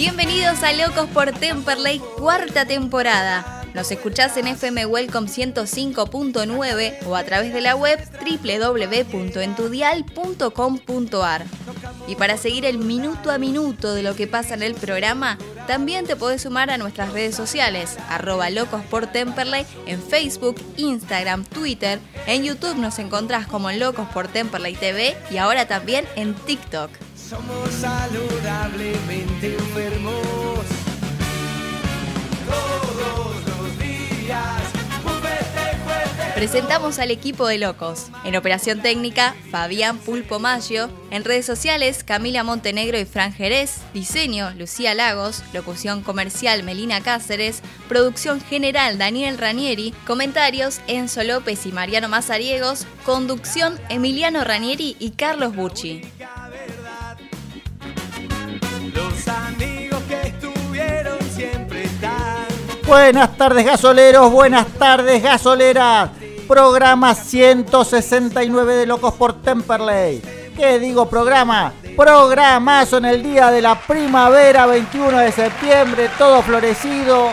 Bienvenidos a Locos por Temperley, cuarta temporada. Nos escuchás en FM Welcome 105.9 o a través de la web www.entudial.com.ar. Y para seguir el minuto a minuto de lo que pasa en el programa, también te podés sumar a nuestras redes sociales, arroba locos por Temperley, en Facebook, Instagram, Twitter. En YouTube nos encontrás como Locos por Temperley TV y ahora también en TikTok. Somos saludablemente enfermos. Presentamos al equipo de locos. En operación técnica, Fabián Pulpo Maggio. En redes sociales, Camila Montenegro y Fran Jerez. Diseño, Lucía Lagos. Locución comercial, Melina Cáceres. Producción general, Daniel Ranieri. Comentarios, Enzo López y Mariano Mazariegos. Conducción, Emiliano Ranieri y Carlos Bucci. Buenas tardes gasoleros, buenas tardes gasoleras programa 169 de Locos por Temperley. ¿Qué digo programa? Programazo en el día de la primavera, 21 de septiembre, todo florecido.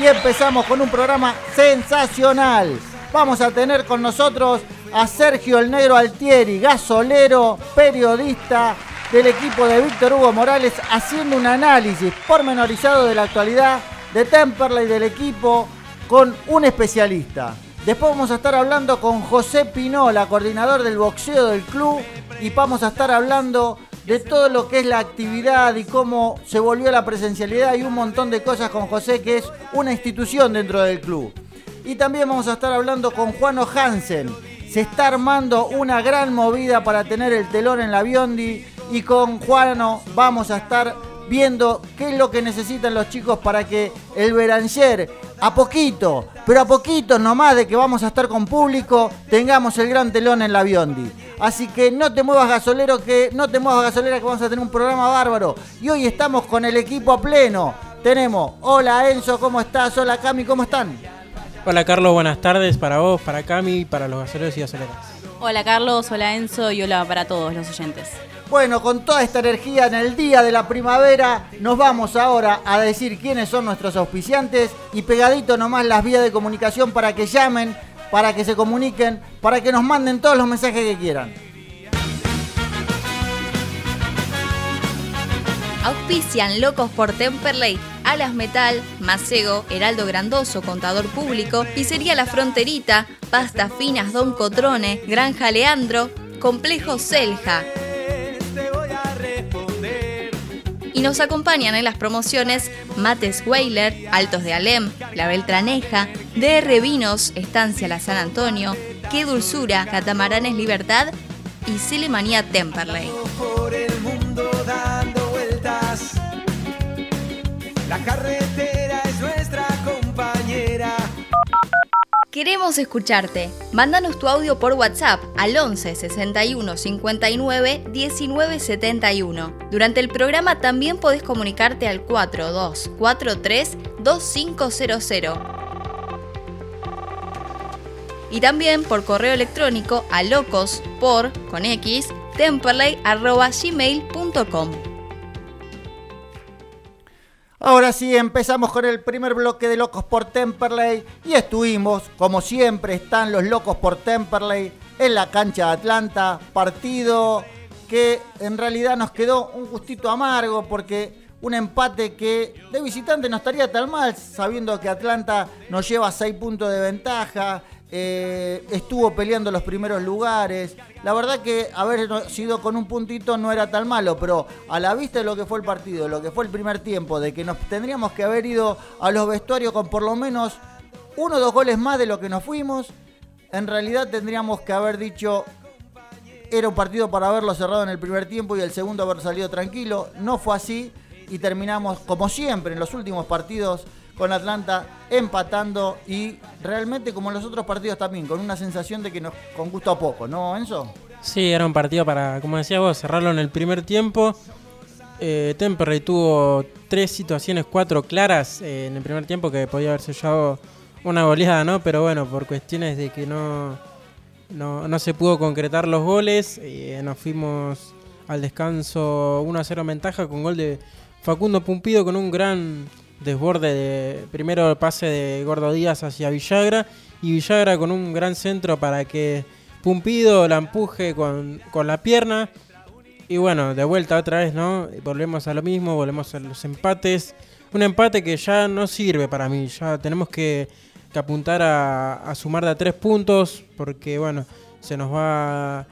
Y empezamos con un programa sensacional. Vamos a tener con nosotros a Sergio el Negro Altieri, gasolero, periodista del equipo de Víctor Hugo Morales, haciendo un análisis pormenorizado de la actualidad de Temperley del equipo con un especialista. Después vamos a estar hablando con José Pinola, coordinador del boxeo del club, y vamos a estar hablando de todo lo que es la actividad y cómo se volvió la presencialidad y un montón de cosas con José, que es una institución dentro del club. Y también vamos a estar hablando con Juano Hansen. Se está armando una gran movida para tener el telón en la Biondi y con Juano vamos a estar viendo qué es lo que necesitan los chicos para que el Beranger, a poquito, pero a poquito nomás de que vamos a estar con público, tengamos el gran telón en la Biondi. Así que no te muevas gasolero, que no te muevas gasolera, que vamos a tener un programa bárbaro. Y hoy estamos con el equipo a pleno. Tenemos, hola Enzo, ¿cómo estás? Hola Cami, ¿cómo están? Hola Carlos, buenas tardes para vos, para Cami, para los gasoleros y gasoleras. Hola Carlos, hola Enzo y hola para todos los oyentes. Bueno, con toda esta energía en el día de la primavera, nos vamos ahora a decir quiénes son nuestros auspiciantes y pegadito nomás las vías de comunicación para que llamen, para que se comuniquen, para que nos manden todos los mensajes que quieran. Auspician Locos por Temperley, Alas Metal, Macego, Heraldo Grandoso, Contador Público, Pizzería La Fronterita, Pastas Finas Don Cotrone, Granja Leandro, Complejo Selja, y nos acompañan en las promociones Mates Weiler, Altos de Alem, La Beltraneja, DR Vinos, Estancia La San Antonio, Qué Dulzura, Catamaranes Libertad y Celemanía Temperley. Queremos escucharte. Mándanos tu audio por WhatsApp al 11 61 59 19 71. Durante el programa también podés comunicarte al 4243 2500. Y también por correo electrónico a locos por con x temperley@gmail.com. Ahora sí, empezamos con el primer bloque de Locos por Temperley y estuvimos, como siempre, están los Locos por Temperley en la cancha de Atlanta, partido que en realidad nos quedó un gustito amargo porque un empate que de visitante no estaría tan mal, sabiendo que Atlanta nos lleva 6 puntos de ventaja, eh, estuvo peleando los primeros lugares. La verdad que haber sido con un puntito no era tan malo, pero a la vista de lo que fue el partido, lo que fue el primer tiempo, de que nos tendríamos que haber ido a los vestuarios con por lo menos uno o dos goles más de lo que nos fuimos, en realidad tendríamos que haber dicho era un partido para haberlo cerrado en el primer tiempo y el segundo haber salido tranquilo. No fue así y terminamos como siempre en los últimos partidos con Atlanta empatando y realmente como los otros partidos también, con una sensación de que nos con gusto a poco, ¿no, Enzo? Sí, era un partido para, como decía vos, cerrarlo en el primer tiempo. Eh, tuvo tres situaciones, cuatro claras eh, en el primer tiempo que podía haber sellado una goleada, ¿no? Pero bueno, por cuestiones de que no, no, se pudo concretar los goles, eh, nos fuimos al descanso 1 a 0 ventaja con gol de Facundo Pumpido con un gran desborde de primero el pase de Gordo Díaz hacia Villagra y Villagra con un gran centro para que Pumpido la empuje con, con la pierna. Y bueno, de vuelta otra vez, ¿no? Volvemos a lo mismo, volvemos a los empates. Un empate que ya no sirve para mí, ya tenemos que, apuntar a, a sumar de a tres puntos porque bueno, se nos va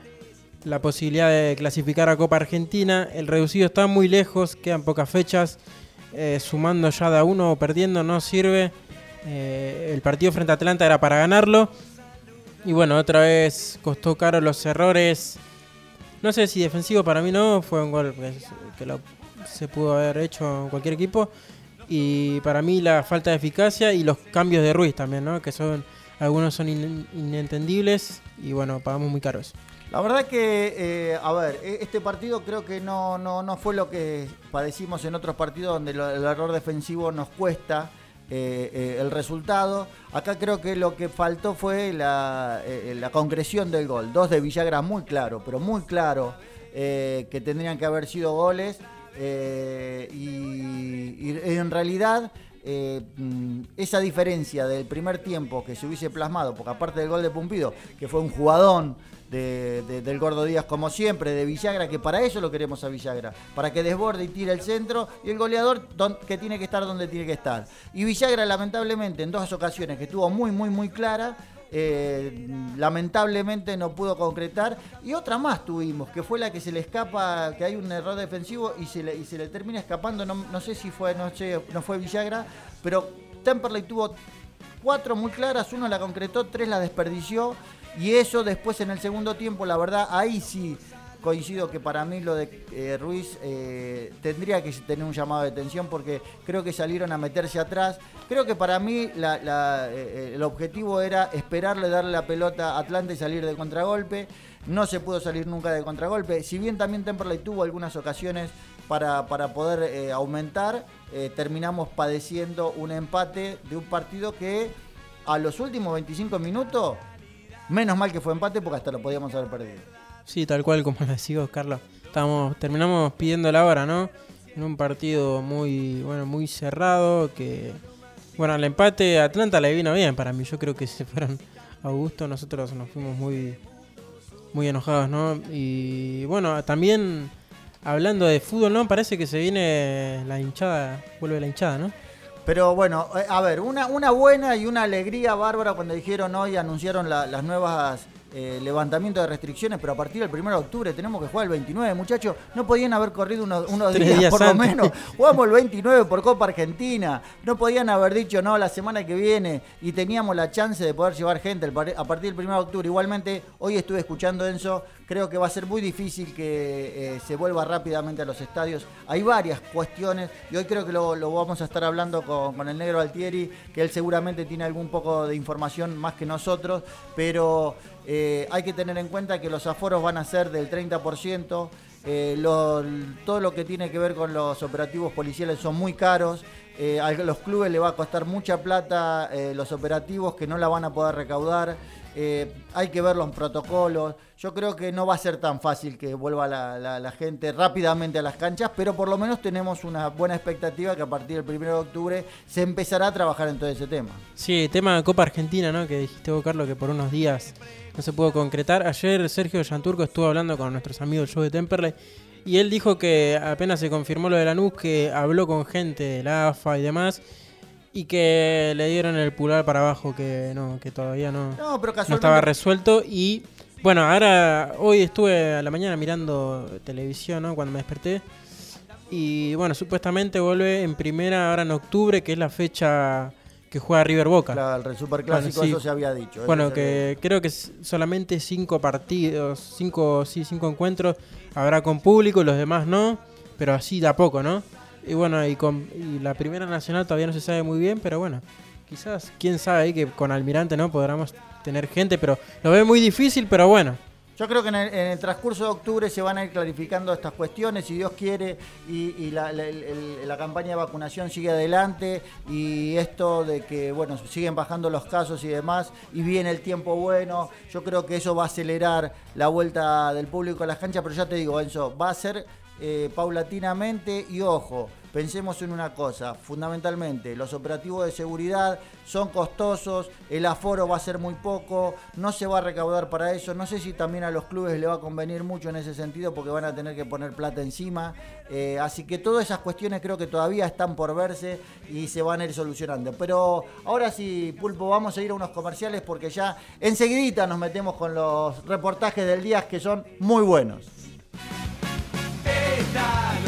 la posibilidad de clasificar a Copa Argentina. El reducido está muy lejos, quedan pocas fechas. Eh, sumando ya de a uno o perdiendo no sirve. Eh, el partido frente a Atlanta era para ganarlo. Y bueno, otra vez costó caro los errores. No sé si defensivo para mí no, fue un gol que, se pudo haber hecho en cualquier equipo. Y para mí la falta de eficacia y los cambios de Ruiz también, ¿no? Que son algunos son in- inentendibles y bueno, pagamos muy caro eso. La verdad que, eh, a ver, e- este partido creo que no, no, no fue lo que padecimos en otros partidos donde el error defensivo nos cuesta eh, eh, el resultado. Acá creo que lo que faltó fue la, concreción del gol. Dos de Villagra muy claro, pero muy claro, que tendrían que haber sido goles. y, en realidad mm, esa diferencia del primer tiempo que se hubiese plasmado, porque aparte del gol de Pumpido, que fue un jugadón de- de- del Gordo Díaz como siempre, de Villagra, que para eso lo queremos a Villagra, para que desborde y tire el centro, y el goleador don- que tiene que estar donde tiene que estar. Y Villagra lamentablemente en dos ocasiones que estuvo muy, muy, muy clara, eh, lamentablemente no pudo concretar y otra más tuvimos que fue la que se le escapa que hay un error defensivo y se le, y se le termina escapando no, no sé si fue no sé no fue Villagra pero Temperley tuvo cuatro muy claras uno la concretó tres la desperdició y eso después en el segundo tiempo la verdad ahí sí coincido que para mí lo de eh, Ruiz eh, tendría que tener un llamado de atención porque creo que salieron a meterse atrás. Creo que para mí la- eh, el objetivo era esperarle, darle la pelota a Atlanta y salir de contragolpe. No se pudo salir nunca de contragolpe. Si bien también Temperley tuvo algunas ocasiones para, para poder eh, aumentar, eh, terminamos padeciendo un empate de un partido que a los últimos 25 minutos, menos mal que fue empate porque hasta lo podíamos haber perdido. Sí, tal cual como decís vos, Carlos. Estábamos, terminamos pidiendo la hora, ¿no? En un partido muy, bueno, muy cerrado, que bueno, el empate a Atlanta le vino bien para mí. Yo creo que se fueron a gusto, nosotros nos fuimos muy, muy enojados, ¿no? Y bueno, también hablando de fútbol, ¿no? Parece que se viene la hinchada, vuelve la hinchada, ¿no? Pero bueno, eh, a ver, una, una buena y una alegría bárbara cuando dijeron hoy, anunciaron la- las nuevas eh, levantamientos de restricciones, pero a partir del 1 de octubre tenemos que jugar el 29, muchachos. No podían haber corrido unos, días, días por lo menos. Jugamos el 29 por Copa Argentina. No podían haber dicho no la semana que viene y teníamos la chance de poder llevar gente a partir del 1 de octubre. Igualmente, hoy estuve escuchando Enzo, creo que va a ser muy difícil que eh, se vuelva rápidamente a los estadios. Hay varias cuestiones y hoy creo que lo, lo vamos a estar hablando con, con el negro Altieri, que él seguramente tiene algún poco de información más que nosotros, pero eh, hay que tener en cuenta que los aforos van a ser del 30%. eh, todo lo que tiene que ver con los operativos policiales son muy caros. eh, a los clubes le va a costar mucha plata los operativos que no la van a poder recaudar. Eh, hay que ver los protocolos. Yo creo que no va a ser tan fácil que vuelva la, la- la gente rápidamente a las canchas, pero por lo menos tenemos una buena expectativa que a partir del 1 de octubre se empezará a trabajar en todo ese tema. Sí, tema de Copa Argentina, ¿no? Que dijiste vos, Carlos, que por unos días no se pudo concretar. Ayer Sergio Yanturco estuvo hablando con nuestros amigos show de Temperley y él dijo que apenas se confirmó lo de Lanús, que habló con gente de la AFA y demás y que le dieron el pulgar para abajo, que no, que todavía no, No, pero no estaba resuelto y bueno, ahora hoy estuve a la mañana mirando televisión, ¿no? Cuando me desperté. Y bueno, supuestamente vuelve en primera ahora en octubre, que es la fecha que juega River Boca. Claro, el superclásico, Bueno, sí. eso se había dicho. Bueno, que creo que solamente cinco partidos, cinco, sí, cinco encuentros habrá con público, los demás no, pero así de a poco, ¿no? Y bueno, y, con, y la primera nacional todavía no se sabe muy bien, pero bueno, quizás, quién sabe ahí que con Almirante no podamos tener gente, pero lo ve muy difícil, pero bueno. Yo creo que en el, transcurso de octubre se van a ir clarificando estas cuestiones, si Dios quiere, y, la campaña de vacunación sigue adelante, y esto de que, bueno, siguen bajando los casos y demás, y viene el tiempo bueno, yo creo que eso va a acelerar la vuelta del público a las canchas, pero ya te digo, Enzo, va a ser eh, paulatinamente, y ojo, pensemos en una cosa, fundamentalmente, los operativos de seguridad son costosos, el aforo va a ser muy poco, no se va a recaudar para eso, no sé si también a los clubes le va a convenir mucho en ese sentido porque van a tener que poner plata encima, eh, así que todas esas cuestiones creo que todavía están por verse y se van a ir solucionando. Pero ahora sí, Pulpo, vamos a ir a unos comerciales porque ya enseguidita nos metemos con los reportajes del día que son muy buenos. Esta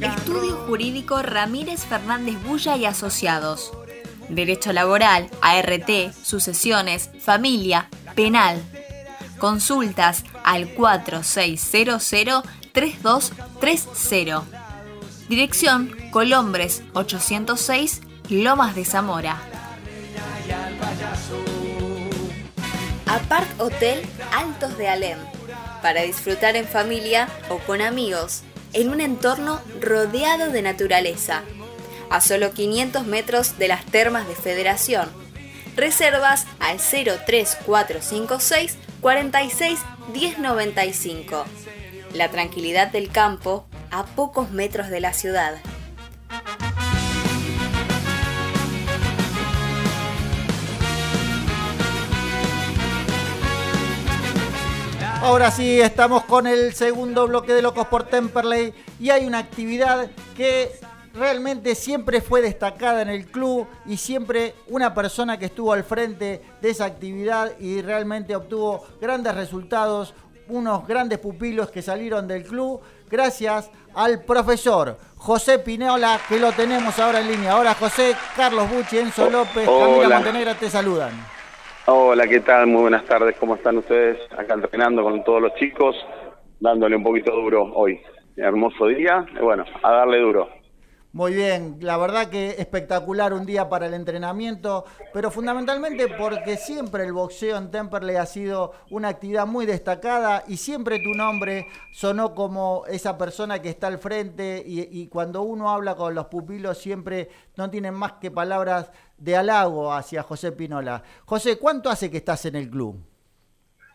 Estudio Jurídico Ramírez Fernández Bulla y Asociados. Derecho laboral, ART, sucesiones, familia, penal. Consultas al 4600-3230. Dirección Colombres 806, Lomas de Zamora. Apart Hotel Altos de Alem. Para disfrutar en familia o con amigos, en un entorno rodeado de naturaleza. A solo 500 metros de las termas de Federación. Reservas al 03456 46 1095. La tranquilidad del campo a pocos metros de la ciudad. Ahora sí, estamos con el segundo bloque de Locos por Temperley y hay una actividad que realmente siempre fue destacada en el club y siempre una persona que estuvo al frente de esa actividad y realmente obtuvo grandes resultados, unos grandes pupilos que salieron del club gracias al profesor José Pineola que lo tenemos ahora en línea. Ahora José, Carlos Bucci, Enzo López, Camila Hola. Montenegro te saludan. Hola, ¿qué tal? Muy buenas tardes, ¿cómo están ustedes? Acá entrenando con todos los chicos, dándole un poquito duro hoy. Hermoso día, bueno, a darle duro. Muy bien, la verdad que espectacular un día para el entrenamiento, pero fundamentalmente porque siempre el boxeo en Temperley ha sido una actividad muy destacada y siempre tu nombre sonó como esa persona que está al frente y, cuando uno habla con los pupilos siempre no tienen más que palabras de halago hacia José Pinola. José, ¿cuánto hace que estás en el club?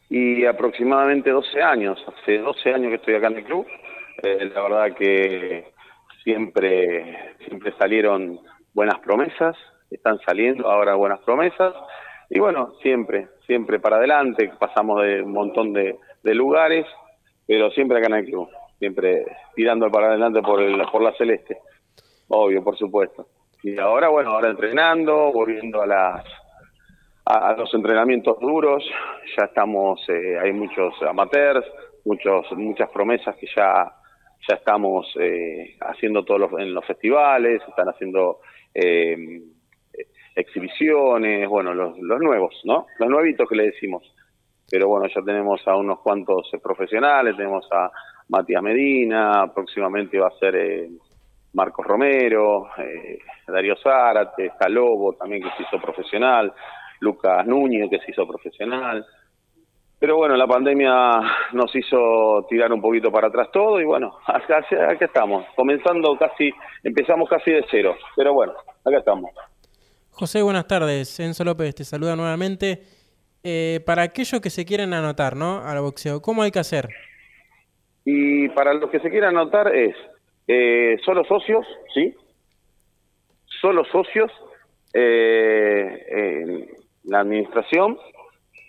Y aproximadamente 12 años, hace 12 años que estoy acá en el club. Eh, la verdad que siempre, siempre salieron buenas promesas, están saliendo ahora buenas promesas. Y bueno, siempre, siempre para adelante, pasamos de un montón de, de lugares, pero siempre acá en el club, siempre tirando para adelante por, el, por la celeste, obvio, por supuesto. Y ahora, bueno, ahora entrenando, volviendo a las a, a los entrenamientos duros, ya estamos, eh, hay muchos amateurs, muchos muchas promesas que ya ya estamos eh, haciendo todos los, en los festivales, están haciendo eh, exhibiciones, bueno, los, los nuevos, ¿no? Los nuevitos que le decimos. Pero bueno, ya tenemos a unos cuantos eh, profesionales, tenemos a Matías Medina, próximamente va a ser eh, Marcos Romero, eh, Darío Zárate, está Lobo también que se hizo profesional, Lucas Núñez que se hizo profesional. Pero bueno, la pandemia nos hizo tirar un poquito para atrás todo y bueno, acá, acá estamos, comenzando casi, empezamos casi de cero, pero bueno, acá estamos. José, buenas tardes. Enzo López te saluda nuevamente. Eh, para aquellos que se quieren anotar, ¿no? Al boxeo, ¿cómo hay que hacer? Y para los que se quieran anotar es, eh, solo socios, ¿sí? Solo socios, eh, la administración,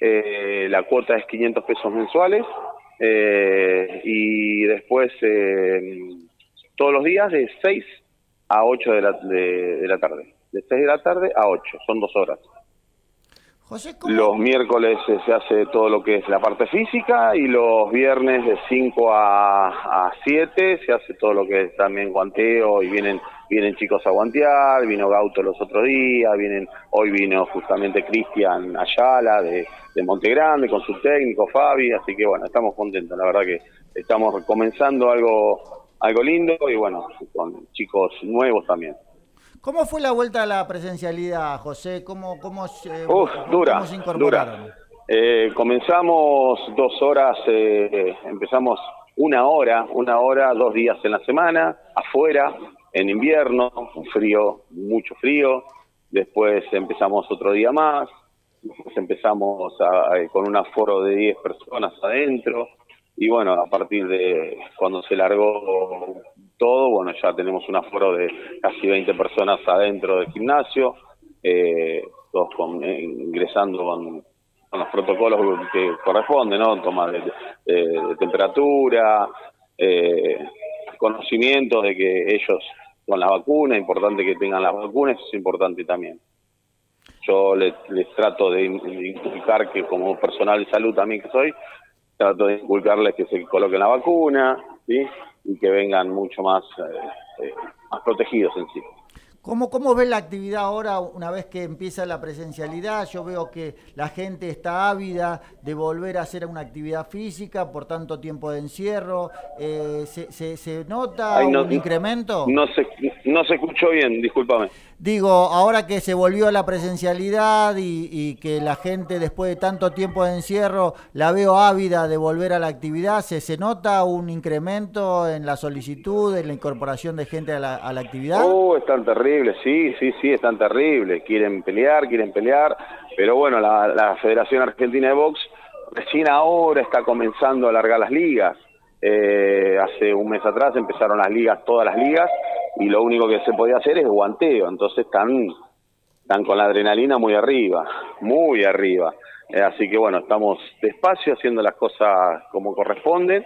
eh, la cuota es 500 pesos mensuales eh, y después eh, todos los días de 6 a 8 de la, de, de la tarde. De 6 de la tarde a 8, son dos horas. Los miércoles eh, se hace todo lo que es la parte física y los viernes de 5 a, a 7 se hace todo lo que es también guanteo y vienen vienen chicos a guantear, vino Gauto los otros días, vienen hoy vino justamente Cristian Ayala de, de Monte Grande con su técnico Fabi, así que bueno, estamos contentos, la verdad que estamos comenzando algo algo lindo y bueno, con chicos nuevos también. ¿Cómo fue la vuelta a la presencialidad, José? ¿Cómo, cómo, Uf, cómo dura, se incorporaron? dura. Eh, comenzamos dos horas, eh, empezamos una hora, una hora, dos días en la semana, afuera, en invierno, un frío, mucho frío. Después empezamos otro día más, después empezamos a- con un aforo de 10 personas adentro. Y bueno, a partir de cuando se largó todo, bueno, ya tenemos un aforo de casi 20 personas adentro del gimnasio, eh, todos con- eh, ingresando con, los protocolos que corresponden, ¿no? Toma de, de- de temperatura, eh, conocimiento de que ellos con la vacuna, importante que tengan las vacunas, es importante también. Yo les, les trato de, in- de inculcar que como personal de salud también que soy, trato de inculcarles que se coloquen la vacuna, ¿sí? Y que vengan mucho más, eh, eh, más protegidos en sí. ¿Cómo, ¿Cómo ves la actividad ahora una vez que empieza la presencialidad? Yo veo que la gente está ávida de volver a hacer una actividad física por tanto tiempo de encierro. Eh, ¿se, se, se nota Ay, no- un incremento? No se, no se escuchó bien, discúlpame. Digo, ahora que se volvió a la presencialidad y, y que la gente después de tanto tiempo de encierro la veo ávida de volver a la actividad, ¿se, se nota un incremento en la solicitud, en la incorporación de gente a la, a la actividad? Oh, están terribles, sí, sí, sí, están terribles. Quieren pelear, quieren pelear. Pero bueno, la, la Federación Argentina de Box recién ahora está comenzando a alargar las ligas. Eh, hace un mes atrás empezaron las ligas, todas las ligas, y lo único que se podía hacer es guanteo. Entonces están, están con la adrenalina muy arriba, muy arriba. Eh, así que bueno, estamos despacio haciendo las cosas como corresponden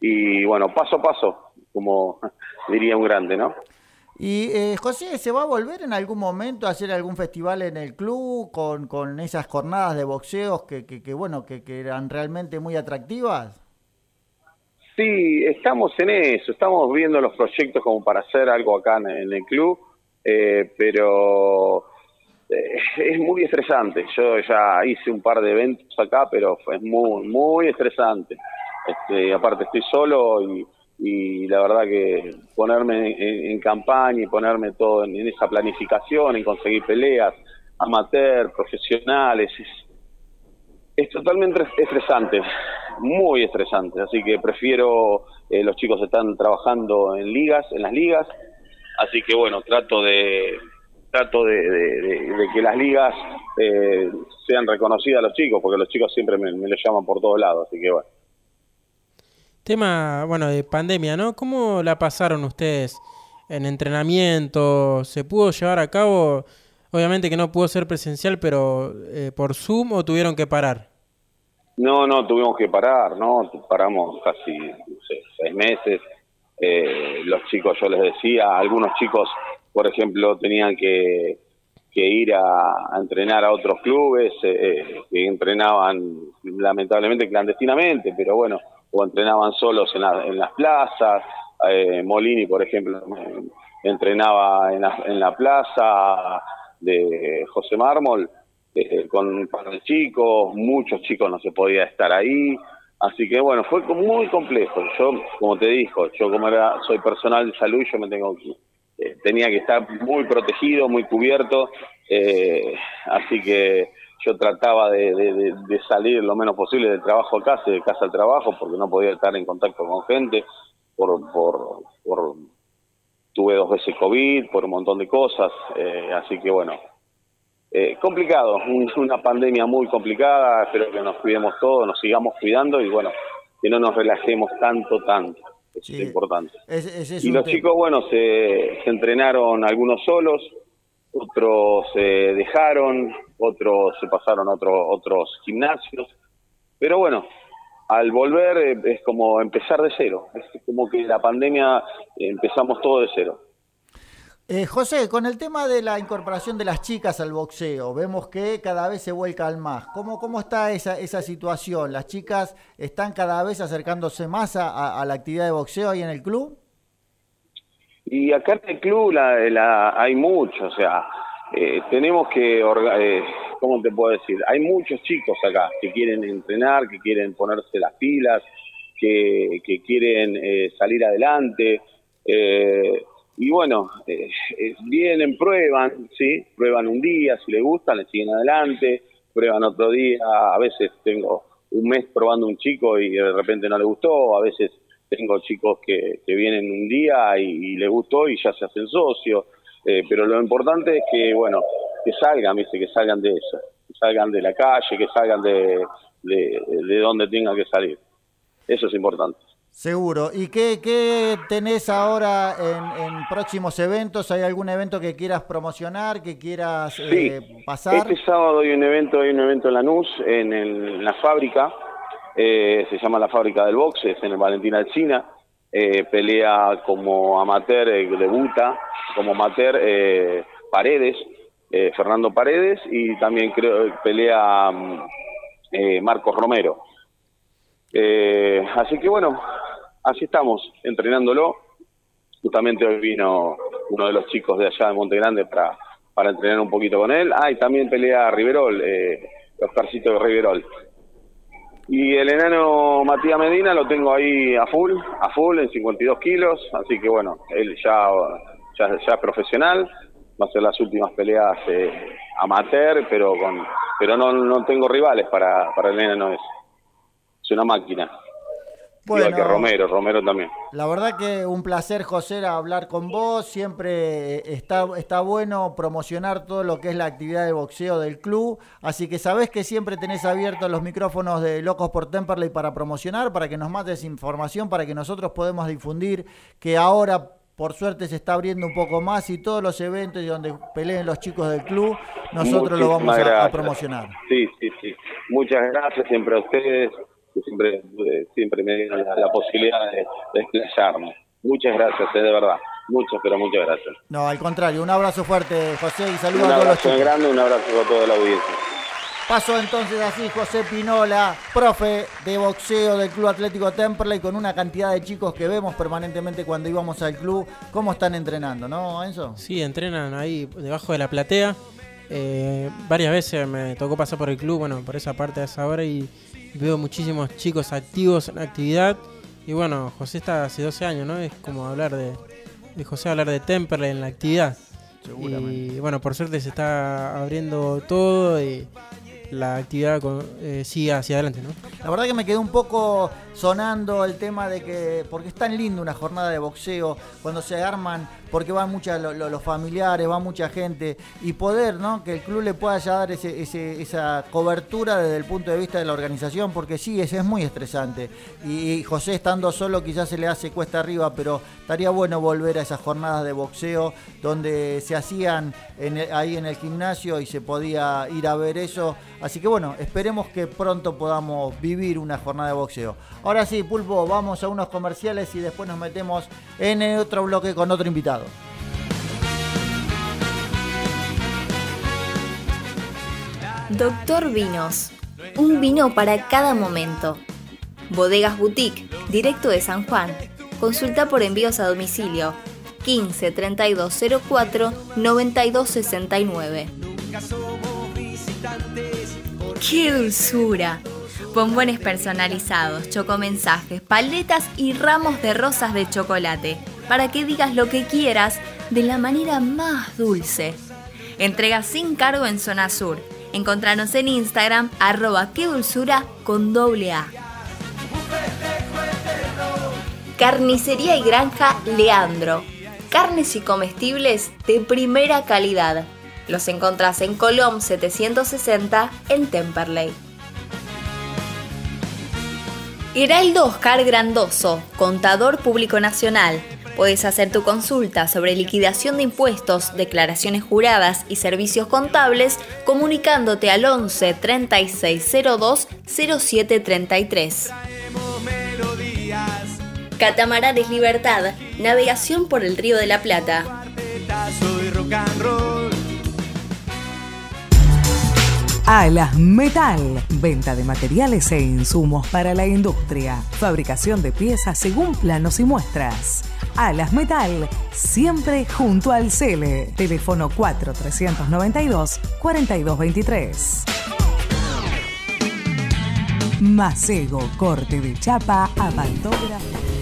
y bueno, paso a paso, como diría un grande, ¿no? Y eh, José, ¿se va a volver en algún momento a hacer algún festival en el club con, con esas jornadas de boxeos que, que, que, bueno, que, que eran realmente muy atractivas? Sí, estamos en eso, estamos viendo los proyectos como para hacer algo acá en, el club, eh, pero eh, es muy estresante. Yo ya hice un par de eventos acá, pero fue muy, muy estresante. Este, aparte estoy solo y, la verdad que ponerme en, campaña y ponerme todo en, en esa planificación, en conseguir peleas, amateur, profesionales, es, es totalmente estresante, muy estresante, así que prefiero, eh, los chicos están trabajando en ligas, en las ligas, así que bueno, trato de trato de, que las ligas eh, sean reconocidas a los chicos, porque los chicos siempre me, me lo llaman por todos lados, así que bueno. Tema, bueno, de pandemia, ¿no? ¿Cómo la pasaron ustedes en entrenamiento? ¿Se pudo llevar a cabo? Obviamente que no pudo ser presencial, pero eh, por Zoom o tuvieron que parar. No, no, tuvimos que parar, ¿no? Paramos casi seis meses. Eh, los chicos, yo les decía, algunos chicos, por ejemplo, tenían que, ir a, entrenar a otros clubes, eh, que entrenaban lamentablemente clandestinamente, pero bueno, o entrenaban solos en, la- en las plazas. Eh, Molini, por ejemplo, eh, entrenaba en la, en la plaza de José Mármol eh, con un par de chicos, muchos chicos no se podía estar ahí, así que bueno, fue muy complejo. Yo, como te dijo, yo como era, soy personal de salud, yo me tengo que, eh, tenía que estar muy protegido, muy cubierto, eh, así que yo trataba de, de- de- salir lo menos posible del trabajo a casa, de casa al trabajo, porque no podía estar en contacto con gente, por, por, por tuve dos veces COVID, por un montón de cosas, eh, así que bueno, eh, complicado, un- una pandemia muy complicada, espero que nos cuidemos todos, nos sigamos cuidando y bueno, que no nos relajemos tanto, tanto, eso Sí. es importante. Ese- ese es Y los tema. chicos, bueno, se, se entrenaron algunos solos, otros se dejaron, otros se pasaron a otro- otros gimnasios, pero bueno, al volver eh, es como empezar de cero, es como que la pandemia eh, empezamos todo de cero. Eh, José, con el tema de la incorporación de las chicas al boxeo, vemos que cada vez se vuelcan más. ¿Cómo, cómo está esa, esa situación? ¿Las chicas están cada vez acercándose más a, a- a la actividad de boxeo ahí en el club? Y acá en el club la, la- hay mucho, o sea, eh, tenemos que, orga- eh, ¿cómo te puedo decir? Hay muchos chicos acá que quieren entrenar, que quieren ponerse las pilas, que, que quieren eh, salir adelante. eh, y bueno, eh, eh, vienen, prueban, ¿sí? Prueban un día, si les gusta, le siguen adelante, prueban otro día, a veces tengo un mes probando un chico y de repente no le gustó, a veces tengo chicos que, que vienen un día y, y les gustó y ya se hacen socios, eh, pero lo importante es que, bueno, que salgan, ¿viste? que salgan de eso, que salgan de la calle, que salgan de, de, de donde tengan que salir. Eso es importante. Seguro. ¿Y qué, qué tenés ahora en, en próximos eventos? ¿Hay algún evento que quieras promocionar, que quieras Sí, eh, pasar? este sábado hay un evento, hay un evento en Lanús, en, el- en la fábrica, eh, se llama la fábrica del box, es en el Valentina Alcina, eh, pelea como amateur, eh, debuta como amateur eh, Paredes, eh, Fernando Paredes, y también creo pelea mm, eh, Marcos Romero. Eh, así que bueno, así estamos, entrenándolo. Justamente hoy vino uno de los chicos de allá de Monte Grande para, para entrenar un poquito con él. Ah, y también pelea Riverol, Oscarcito de Riverol. Y el enano Matías Medina lo tengo ahí a full, a full en 52 kilos, así que bueno, él ya, ya, ya es profesional, va a ser las últimas peleas eh, amateur, pero con pero no, no tengo rivales para, para el enano ese. Es una máquina. Igual que Romero, Romero también. La verdad que un placer, José, hablar con vos. Siempre eh, está, está bueno promocionar todo lo que es la actividad de boxeo del club. Así que sabés que siempre tenés abiertos los micrófonos de Locos por Temperley para promocionar, para que nos mates información, para que nosotros podamos difundir que ahora, por suerte, se está abriendo un poco más y todos los eventos y donde peleen los chicos del club, nosotros lo vamos Muchísimas a- promocionar. Sí, sí, sí. Muchas gracias siempre a ustedes, que siempre, eh, siempre me dieron la, la posibilidad de, de explayarme. Muchas gracias, eh, de verdad. Muchas, pero muchas gracias. No, al contrario, un abrazo fuerte, José, y saludos Un a todos los abrazo chicos. grande, un abrazo a toda la audiencia. Pasó entonces así José Pinola, profe de boxeo del Club Atlético Temperley, con una cantidad de chicos que vemos permanentemente cuando íbamos al club. ¿Cómo están entrenando, no, Enzo? Sí, entrenan ahí debajo de la platea. Eh, varias veces me tocó pasar por el club, bueno, por esa parte de esa hora y veo muchísimos chicos activos en actividad. Y bueno, José está hace 12 años, ¿no? Es como hablar de, de José, hablar de Temperley en la actividad. Y bueno, por suerte se está abriendo todo y la actividad con- eh, hacia adelante, ¿no? La verdad que me quedó un poco sonando el tema de que, porque es tan lindo una jornada de boxeo, cuando se arman, porque van muchas lo- lo- los familiares, va mucha gente, y poder, ¿no? Que el club le pueda ya dar ese, esa cobertura desde el punto de vista de la organización, porque sí, es, es muy estresante. Y, José estando solo quizás se le hace cuesta arriba, pero estaría bueno volver a esas jornadas de boxeo donde se hacían ahí en el gimnasio y se podía ir a ver eso. Así que bueno, esperemos que pronto podamos vivir una jornada de boxeo. Ahora sí, Pulpo, vamos a unos comerciales y después nos metemos en el otro bloque con otro invitado. Doctor Vinos, un vino para cada momento. Bodegas Boutique, directo de San Juan. Consulta por envíos a domicilio 15 3204 9269. ¡Qué dulzura! Bombones personalizados, chocomensajes, paletas y ramos de rosas de chocolate para que digas lo que quieras de la manera más dulce. Entrega sin cargo en Zona Sur. Encontranos en Instagram arroba qué dulzura con doble A. Carnicería y Granja Leandro. Carnes y comestibles de primera calidad. Los encontrás en Colom 760 en Temperley. Heraldo Oscar Grandoso, contador público nacional. Puedes hacer tu consulta sobre liquidación de impuestos, declaraciones juradas y servicios contables comunicándote al 11 3602 0733. Catamaranes Libertad, navegación por el Río de la Plata. Alas Metal. Venta de materiales e insumos para la industria. Fabricación de piezas según planos y muestras. Alas Metal. Siempre junto al Cele. Teléfono 4392-4223. Macego. Corte de chapa a pantógrafo.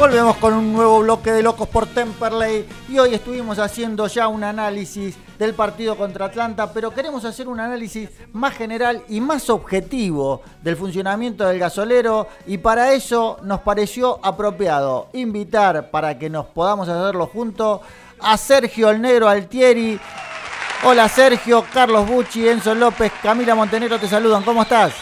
Volvemos con un nuevo bloque de Locos por Temperley y hoy estuvimos haciendo ya un análisis del partido contra Atlanta, pero queremos hacer un análisis más general y más objetivo del funcionamiento del gasolero y para eso nos pareció apropiado invitar para que nos podamos hacerlo juntos a Sergio el Negro Altieri. Hola Sergio, Carlos Bucci, Enzo López, Camila Montenegro te saludan, ¿cómo estás?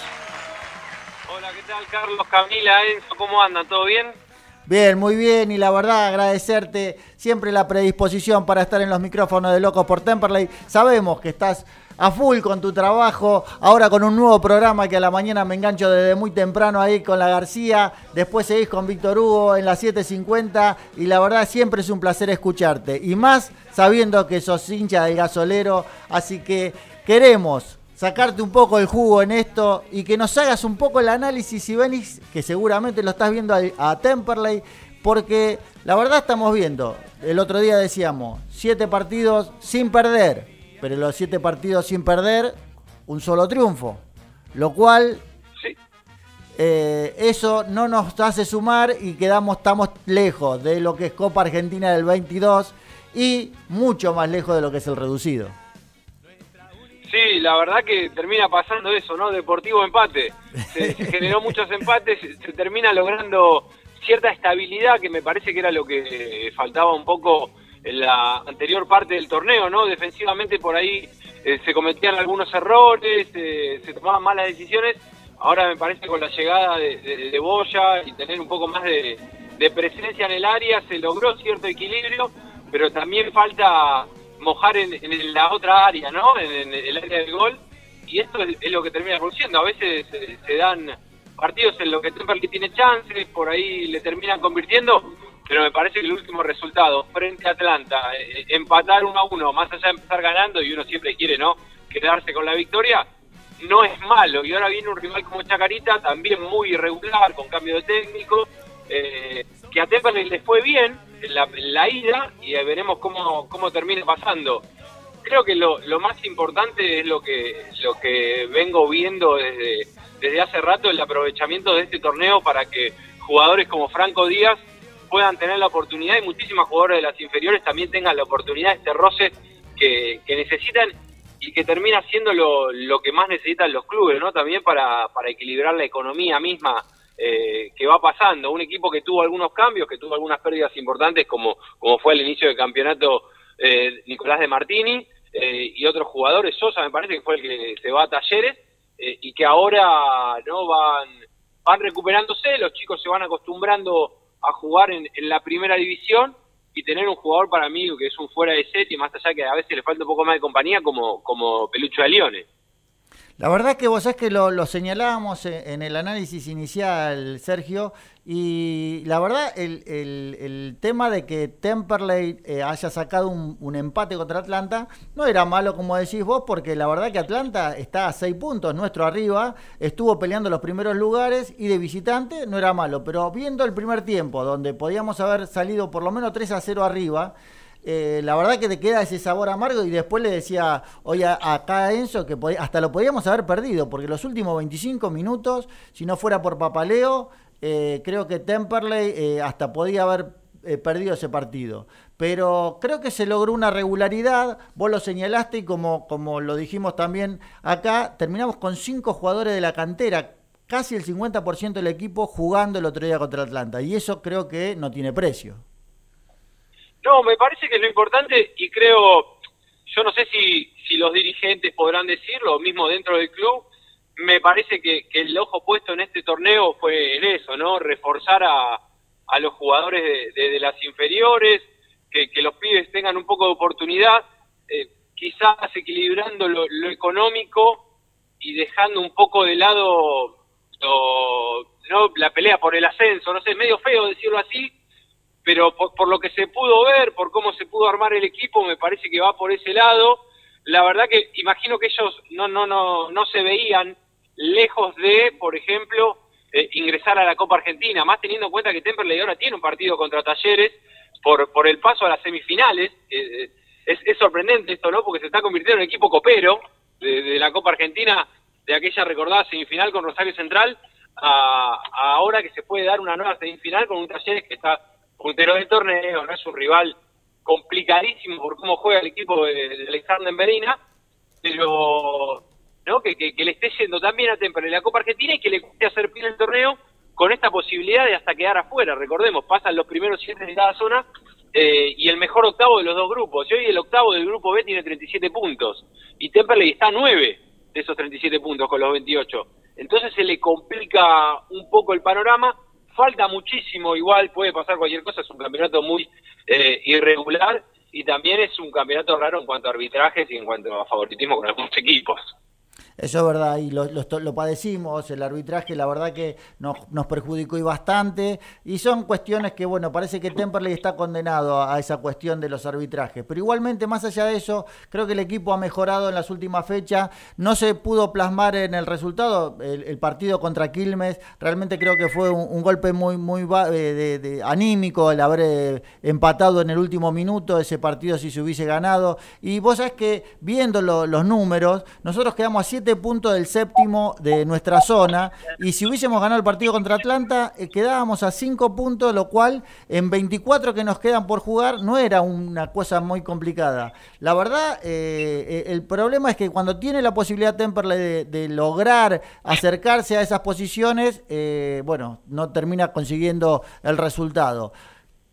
Hola, ¿qué tal Carlos, Camila, Enzo? ¿Cómo andan? ¿Todo bien? Bien, muy bien, y la verdad agradecerte siempre la predisposición para estar en los micrófonos de Locos por Temperley. Sabemos que estás a full con tu trabajo, ahora con un nuevo programa que a la mañana me engancho desde muy temprano ahí con la García, después seguís con Víctor Hugo en las 7.50 y la verdad siempre es un placer escucharte, y más sabiendo que sos hincha del gasolero, así que queremos sacarte un poco el jugo en esto y que nos hagas un poco el análisis si venís, que seguramente lo estás viendo a, a Temperley, porque la verdad estamos viendo, el otro día decíamos, siete partidos sin perder, pero los siete partidos sin perder, un solo triunfo, lo cual Sí. eh, eso no nos hace sumar y quedamos, estamos lejos de lo que es Copa Argentina del 22 y mucho más lejos de lo que es el reducido. Sí, la verdad que termina pasando eso, ¿no? Deportivo empate. Se, se generó muchos empates, se, se termina logrando cierta estabilidad que me parece que era lo que faltaba un poco en la anterior parte del torneo, ¿no? Defensivamente por ahí eh, se cometían algunos errores, eh, se tomaban malas decisiones. Ahora me parece que con la llegada de, de- de Boya y tener un poco más de, de presencia en el área se logró cierto equilibrio, pero también falta mojar en, en la otra área, ¿no? En, el área del gol. Y esto es, lo que termina produciendo. A veces eh, se dan partidos en los que Temperley tiene chances, por ahí le terminan convirtiendo, pero me parece que el último resultado frente a Atlanta, eh, empatar uno a uno, más allá de empezar ganando, y uno siempre quiere, ¿no? Quedarse con la victoria, no es malo. Y ahora viene un rival como Chacarita, también muy irregular, con cambio de técnico, eh, que a Temperley le fue bien en la, ida, y veremos cómo, cómo termina pasando. Creo que lo, lo más importante es lo que, lo que vengo viendo desde, desde hace rato, el aprovechamiento de este torneo para que jugadores como Franco Díaz puedan tener la oportunidad y muchísimas jugadores de las inferiores también tengan la oportunidad, este roce que, que necesitan y que termina siendo lo, lo que más necesitan los clubes, ¿no? También para, para equilibrar la economía misma eh, que va pasando. Un equipo que tuvo algunos cambios, que tuvo algunas pérdidas importantes, como, como fue al inicio del campeonato eh, Nicolás de Martini eh, y otros jugadores, Sosa me parece que fue el que se va a Talleres, eh, y que ahora no van, van recuperándose, los chicos se van acostumbrando a jugar en, en la primera división y tener un jugador para mí que es un fuera de set y más allá que a veces le falta un poco más de compañía como, como Pelucho de Leones. La verdad que vos sabés que lo, señalábamos en, el análisis inicial, Sergio, y la verdad el, tema de que Temperley eh, haya sacado un, un empate contra Atlanta no era malo como decís vos, porque la verdad que Atlanta está a seis puntos, nuestro arriba, estuvo peleando los primeros lugares y de visitante no era malo, pero viendo el primer tiempo, donde podíamos haber salido por lo menos 3 a 0 arriba, eh, la verdad que te queda ese sabor amargo y después le decía hoy a- acá Enzo que hasta lo podíamos haber perdido porque los últimos 25 minutos, si no fuera por Papaleo, eh, creo que Temperley eh, hasta podía haber eh, perdido ese partido. Pero creo que se logró una regularidad, vos lo señalaste y como, como lo dijimos también acá, terminamos con cinco jugadores de la cantera, casi el 50% del equipo jugando el otro día contra Atlanta. Y eso creo que no tiene precio. No, me parece que es lo importante y creo, yo no sé si, si los dirigentes podrán decirlo, mismo dentro del club, me parece que, el ojo puesto en este torneo fue en eso, ¿no? Reforzar a, a los jugadores de, las inferiores, que, los pibes tengan un poco de oportunidad, eh, quizás equilibrando lo, económico y dejando un poco de lado ¿no? la pelea por el ascenso, no sé, es medio feo decirlo así, pero por, lo que se pudo ver, por cómo se pudo armar el equipo, me parece que va por ese lado. La verdad que imagino que ellos no, no, no, no se veían lejos de, por ejemplo, eh, ingresar a la Copa Argentina, más teniendo en cuenta que Temperley ahora tiene un partido contra Talleres por, por el paso a las semifinales. Eh, eh, es, sorprendente esto, ¿no? Porque se está convirtiendo en equipo copero de, la Copa Argentina, de aquella recordada semifinal con Rosario Central, a, ahora que se puede dar una nueva semifinal con un Talleres que está puntero del torneo, no es un rival complicadísimo por cómo juega el equipo de, Alexander Merina, pero ¿no? Que, le esté yendo también a Temple en la Copa Argentina y que le guste hacer pie el torneo con esta posibilidad de hasta quedar afuera. Recordemos, pasan los primeros siete de cada zona eh, y el mejor octavo de los dos grupos. Y hoy el octavo del grupo B tiene 37 puntos y Temperley está a 9 de esos 37 puntos con los 28. Entonces se le complica un poco el panorama falta muchísimo, igual puede pasar cualquier cosa, es un campeonato muy eh, irregular y también es un campeonato raro en cuanto a arbitrajes y en cuanto a favoritismo con algunos equipos. Eso es verdad, y lo, lo, padecimos, el arbitraje la verdad que nos, nos, perjudicó y bastante, y son cuestiones que, bueno, parece que Temperley está condenado a, esa cuestión de los arbitrajes, pero igualmente, más allá de eso, creo que el equipo ha mejorado en las últimas fechas, no se pudo plasmar en el resultado, el, partido contra Quilmes, realmente creo que fue un, golpe muy, muy eh, de, anímico el haber eh, empatado en el último minuto ese partido si se hubiese ganado, y vos sabés que viendo los números, nosotros quedamos a 7 puntos del séptimo de nuestra zona. Y si hubiésemos ganado el partido contra Atlanta, eh, quedábamos a 5 puntos, lo cual en 24 que nos quedan por jugar no era una cosa muy complicada. La verdad, eh, eh, el problema es que cuando tiene la posibilidad Temperley de, lograr acercarse a esas posiciones, bueno, no termina consiguiendo el resultado.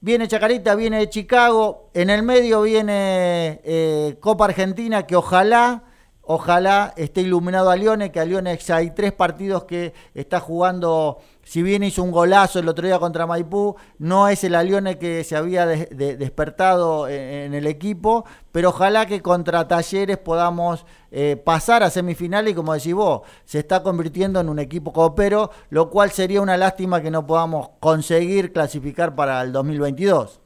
Viene Chacarita, viene Chicago, en el medio viene Copa Argentina, que ojalá Ojalá esté iluminado a Lione, que a Lione hay tres partidos que está jugando, si bien hizo un golazo el otro día contra Maipú, no es el Alione que se había despertado en, el equipo, pero ojalá que contra Talleres podamos eh, pasar a semifinal y como decís vos, se está convirtiendo en un equipo coopero, lo cual sería una lástima que no podamos conseguir clasificar para el 2022.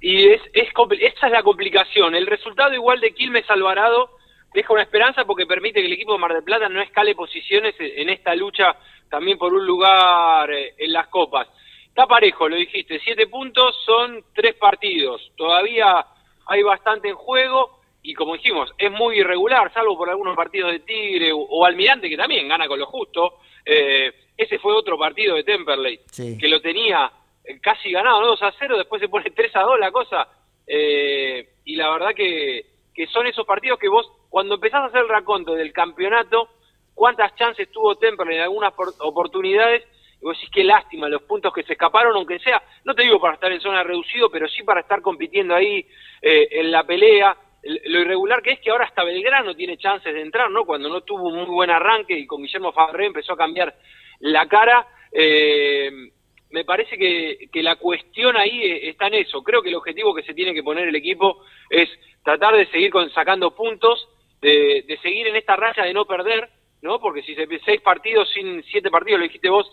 Y es, es, esa es la complicación. El resultado igual de Quilmes Alvarado deja una esperanza porque permite que el equipo de Mar del Plata no escale posiciones en esta lucha también por un lugar eh, en las copas. Está parejo, lo dijiste, siete puntos son tres partidos, todavía hay bastante en juego y como dijimos, es muy irregular, salvo por algunos partidos de Tigre o, Almirante que también gana con lo justo. Eh, ese fue otro partido de Temperley, que lo tenía eh, casi ganado, 2 a 0, después se pone 3 a 2 la cosa. y la verdad que, que son esos partidos que vos cuando empezás a hacer el raconto del campeonato, cuántas chances tuvo Temperley en algunas oportunidades, y vos decís qué lástima los puntos que se escaparon, aunque sea, no te digo para estar en zona reducido, pero sí para estar compitiendo ahí eh, en la pelea. Lo irregular que es que ahora hasta Belgrano tiene chances de entrar, ¿no? Cuando no tuvo un muy buen arranque y con Guillermo Farré empezó a cambiar la cara. Eh, me parece que, que, la cuestión ahí eh, está en eso. Creo que el objetivo que se tiene que poner el equipo es tratar de seguir con, sacando puntos de, seguir en esta racha de no perder, ¿no? Porque si se seis partidos sin siete partidos, lo dijiste vos,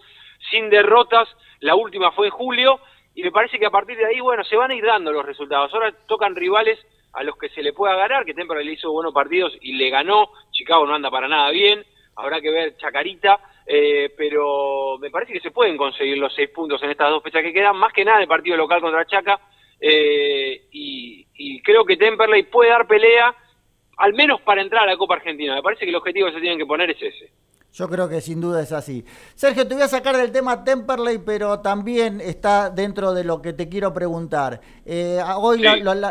sin derrotas, la última fue en julio, y me parece que a partir de ahí, bueno, se van a ir dando los resultados. Ahora tocan rivales a los que se le pueda ganar, que Temple le hizo buenos partidos y le ganó, Chicago no anda para nada bien, habrá que ver Chacarita, eh, pero me parece que se pueden conseguir los seis puntos en estas dos fechas que quedan, más que nada el partido local contra Chaca, eh, y, y, creo que Temperley puede dar pelea al menos para entrar a la Copa Argentina. Me parece que el objetivo que se tienen que poner es ese. Yo creo que sin duda es así. Sergio, te voy a sacar del tema Temperley, pero también está dentro de lo que te quiero preguntar. Eh, hoy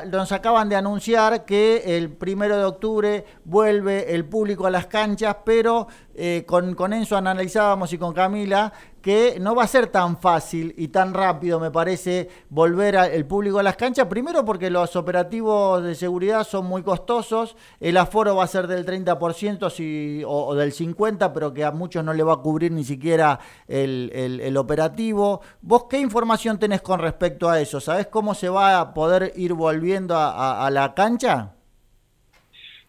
nos acaban de anunciar que el primero de octubre vuelve el público a las canchas, pero eh, con, con Enzo analizábamos y con Camila que no va a ser tan fácil y tan rápido, me parece, volver el público a las canchas. Primero porque los operativos de seguridad son muy costosos, el aforo va a ser del 30% si, o, del 50%, pero que a muchos no le va a cubrir ni siquiera el, operativo. ¿Vos qué información tenés con respecto a eso? ¿Sabés cómo se va a poder ir volviendo a, la cancha?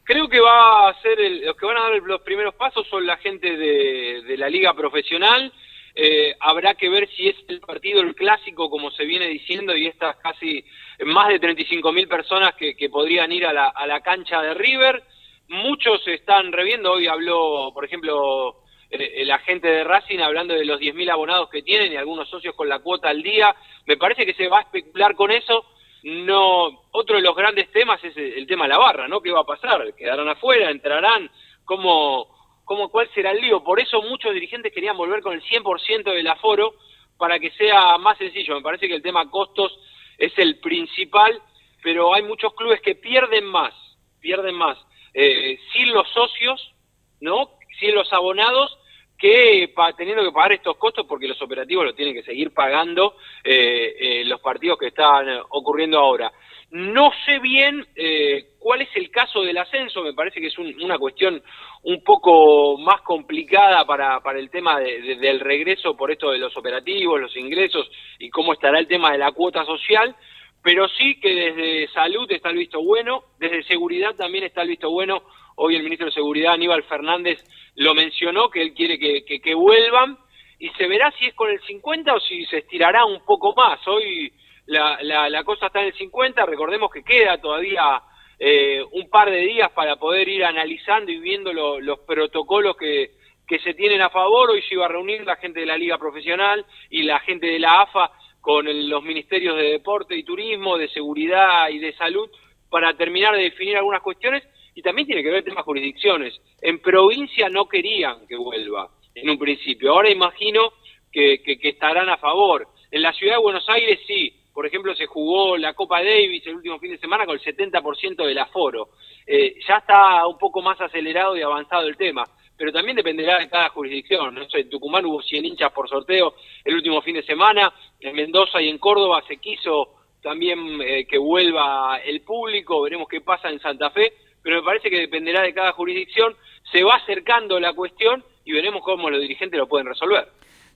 Creo que va a ser los que van a dar los primeros pasos son la gente de la liga profesional eh, habrá que ver si es el partido el clásico, como se viene diciendo, y estas casi más de 35 mil personas que, podrían ir a la, cancha de River. Muchos están reviendo, hoy habló, por ejemplo, eh, el agente de Racing hablando de los 10.000 abonados que tienen y algunos socios con la cuota al día. Me parece que se va a especular con eso. No, otro de los grandes temas es el, tema de la barra, ¿no? ¿Qué va a pasar? ¿Quedarán afuera? ¿Entrarán? ¿Cómo, cómo, cuál será el lío. Por eso muchos dirigentes querían volver con el 100% del aforo para que sea más sencillo. Me parece que el tema costos es el principal, pero hay muchos clubes que pierden más, pierden más eh, sin los socios, ¿no? Sin los abonados que teniendo que pagar estos costos porque los operativos lo tienen que seguir pagando eh, eh, los partidos que están ocurriendo ahora. No sé bien eh, cuál es el caso del ascenso, me parece que es una cuestión un poco más complicada para, para el tema del regreso por esto de los operativos, los ingresos y cómo estará el tema de la cuota social, pero sí que desde salud está el visto bueno, desde seguridad también está el visto bueno. Hoy el ministro de Seguridad, Aníbal Fernández, lo mencionó, que él quiere que, que, que vuelvan, y se verá si es con el 50 o si se estirará un poco más. Hoy la, la, cosa está en el 50, recordemos que queda todavía eh, un par de días para poder ir analizando y viendo los protocolos que, se tienen a favor. Hoy se iba a reunir la gente de la Liga Profesional y la gente de la AFA con los ministerios de Deporte y Turismo, de Seguridad y de Salud para terminar de definir algunas cuestiones y también tiene que ver temas jurisdicciones. En provincia no querían que vuelva en un principio, ahora imagino que estarán a favor. En la ciudad de Buenos Aires sí, por ejemplo, se jugó la Copa Davis el último fin de semana con el 70% del aforo. Eh, ya está un poco más acelerado y avanzado el tema, pero también dependerá de cada jurisdicción. No sé, en Tucumán hubo 100 hinchas por sorteo el último fin de semana, en Mendoza y en Córdoba se quiso también eh, que vuelva el público, veremos qué pasa en Santa Fe, pero me parece que dependerá de cada jurisdicción, se va acercando la cuestión y veremos cómo los dirigentes lo pueden resolver.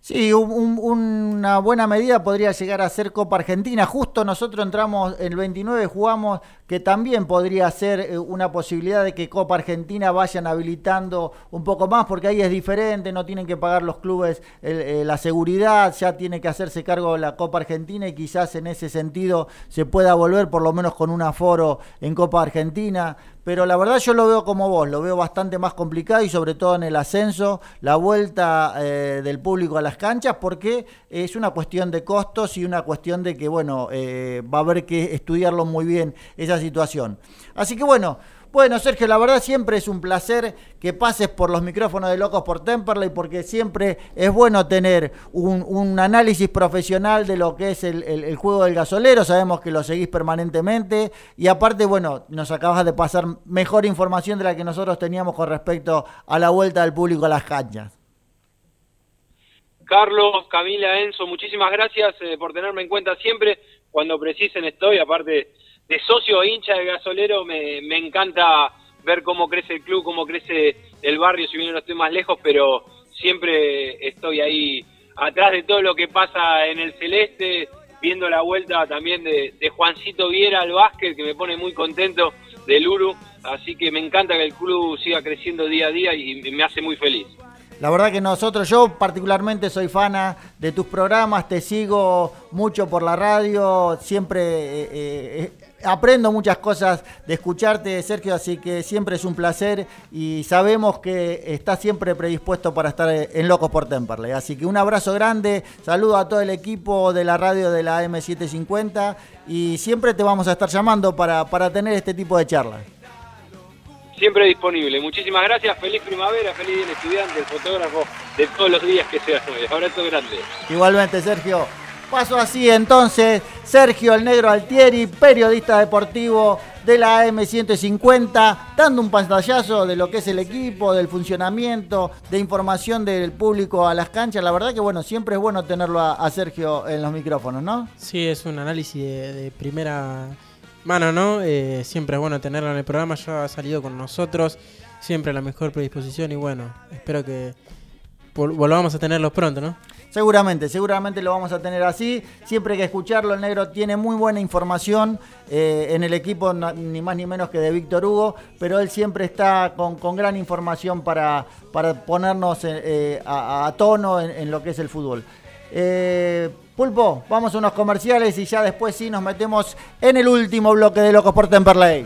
Sí, una buena medida podría llegar a ser Copa Argentina. Justo nosotros entramos el 29, jugamos que también podría ser eh, una posibilidad de que Copa Argentina vayan habilitando un poco más, porque ahí es diferente, no tienen que pagar los clubes eh, la seguridad, ya tiene que hacerse cargo la Copa Argentina y quizás en ese sentido se pueda volver por lo menos con un aforo en Copa Argentina pero la verdad yo lo veo como vos, lo veo bastante más complicado y sobre todo en el ascenso, la vuelta eh, del público a las canchas, porque es una cuestión de costos y una cuestión de que, bueno, eh, va a haber que estudiarlo muy bien esa situación. Así que bueno, bueno, Sergio, la verdad siempre es un placer que pases por los micrófonos de Locos por Temperley porque siempre es bueno tener un, análisis profesional de lo que es el, juego del gasolero. Sabemos que lo seguís permanentemente y aparte, bueno, nos acabas de pasar mejor información de la que nosotros teníamos con respecto a la vuelta del público a las canchas. Carlos, Camila, Enzo, muchísimas gracias eh, por tenerme en cuenta siempre. Cuando precisen estoy, aparte de socio hincha de gasolero me, me encanta ver cómo crece el club, cómo crece el barrio, si bien no estoy más lejos, pero siempre estoy ahí atrás de todo lo que pasa en el celeste, viendo la vuelta también de, Juancito Viera al básquet, que me pone muy contento, del Uru, así que me encanta que el club siga creciendo día a día y me hace muy feliz. La verdad que nosotros, yo particularmente soy fana de tus programas, te sigo mucho por la radio, siempre eh, eh, aprendo muchas cosas de escucharte, Sergio, así que siempre es un placer y sabemos que estás siempre predispuesto para estar en Locos por Temperley. Así que un abrazo grande, saludo a todo el equipo de la radio de la M750 y siempre te vamos a estar llamando para, para tener este tipo de charlas. siempre disponible. Muchísimas gracias, feliz primavera, feliz día estudiante, el fotógrafo de todos los días que sean hoy. Abrazo grande. Igualmente, Sergio. Paso así entonces, Sergio el Negro Altieri, periodista deportivo de la AM150, dando un pantallazo de lo que es el equipo, del funcionamiento, de información del público a las canchas. La verdad que bueno, siempre es bueno tenerlo a, a Sergio en los micrófonos, ¿no? Sí, es un análisis de, primera mano, ¿no? Eh, siempre es bueno tenerlo en el programa, ya ha salido con nosotros, siempre la mejor predisposición y bueno, espero que vol- volvamos a tenerlos pronto, ¿no? Seguramente, seguramente lo vamos a tener así. Siempre hay que escucharlo, el negro tiene muy buena información eh, en el equipo, ni más ni menos que de Víctor Hugo, pero él siempre está con, con gran información para, para ponernos eh, eh, a, tono en, lo que es el fútbol. Pulpo, vamos a unos comerciales y ya después sí nos metemos en el último bloque de Locos por Temperley.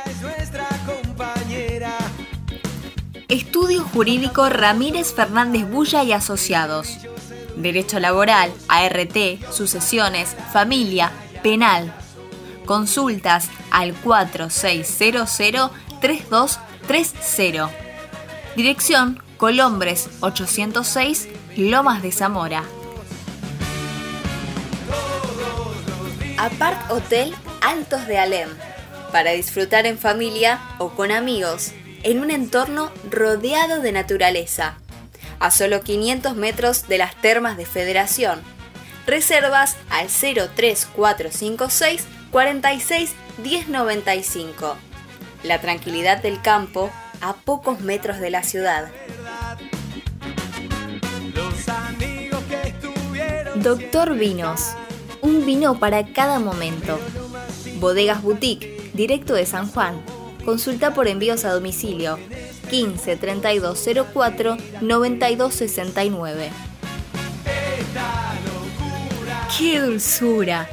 Estudio Jurídico Ramírez Fernández Bulla y Asociados. Derecho Laboral, ART, Sucesiones, Familia, Penal. Consultas al 4600-3230. Dirección Colombres 806, Lomas de Zamora. Apart Hotel Altos de Alem. Para disfrutar en familia o con amigos, en un entorno rodeado de naturaleza. A solo 500 metros de las termas de Federación. Reservas al 03456 46 1095. La tranquilidad del campo a pocos metros de la ciudad. Doctor Vinos. Un vino para cada momento. Bodegas Boutique, directo de San Juan. Consulta por envíos a domicilio 15 3204 9269. ¡Qué dulzura!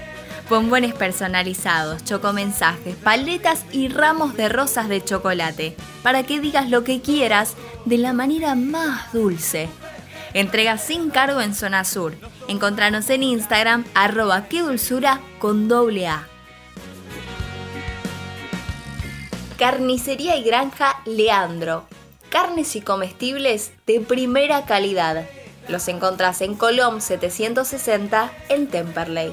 Bombones personalizados, chocomensajes, paletas y ramos de rosas de chocolate, para que digas lo que quieras de la manera más dulce. Entrega sin cargo en Zona Sur. Encontranos en Instagram, arroba dulzura con doble A. Carnicería y Granja Leandro. Carnes y comestibles de primera calidad. Los encontrás en Colom 760 en Temperley.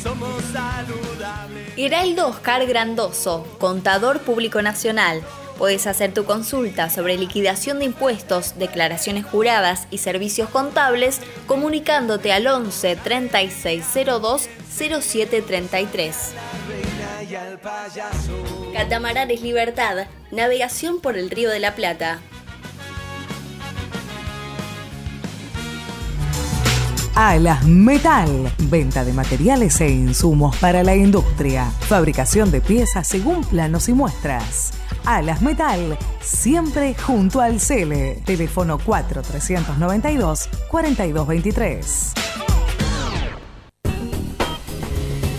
somos saludables. Heraldo Oscar Grandoso, contador público nacional. Puedes hacer tu consulta sobre liquidación de impuestos, declaraciones juradas y servicios contables comunicándote al 11 3602 0733. Catamaranes Libertad, navegación por el Río de la Plata. Alas Metal, venta de materiales e insumos para la industria, fabricación de piezas según planos y muestras. Alas Metal, siempre junto al Cele. Teléfono 4392 4223.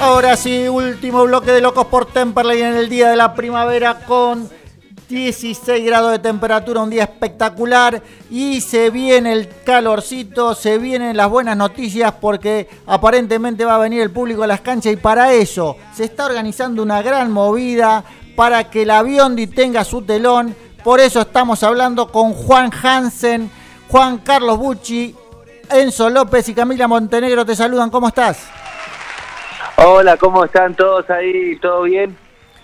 Ahora sí, último bloque de Locos por Temperley en el día de la primavera con 16 grados de temperatura, un día espectacular y se viene el calorcito, se vienen las buenas noticias porque aparentemente va a venir el público a las canchas y para eso se está organizando una gran movida para que el avión tenga su telón. Por eso estamos hablando con Juan Hansen, Juan Carlos Bucci, Enzo López y Camila Montenegro te saludan. ¿Cómo estás? Hola, ¿cómo están todos ahí? ¿Todo bien?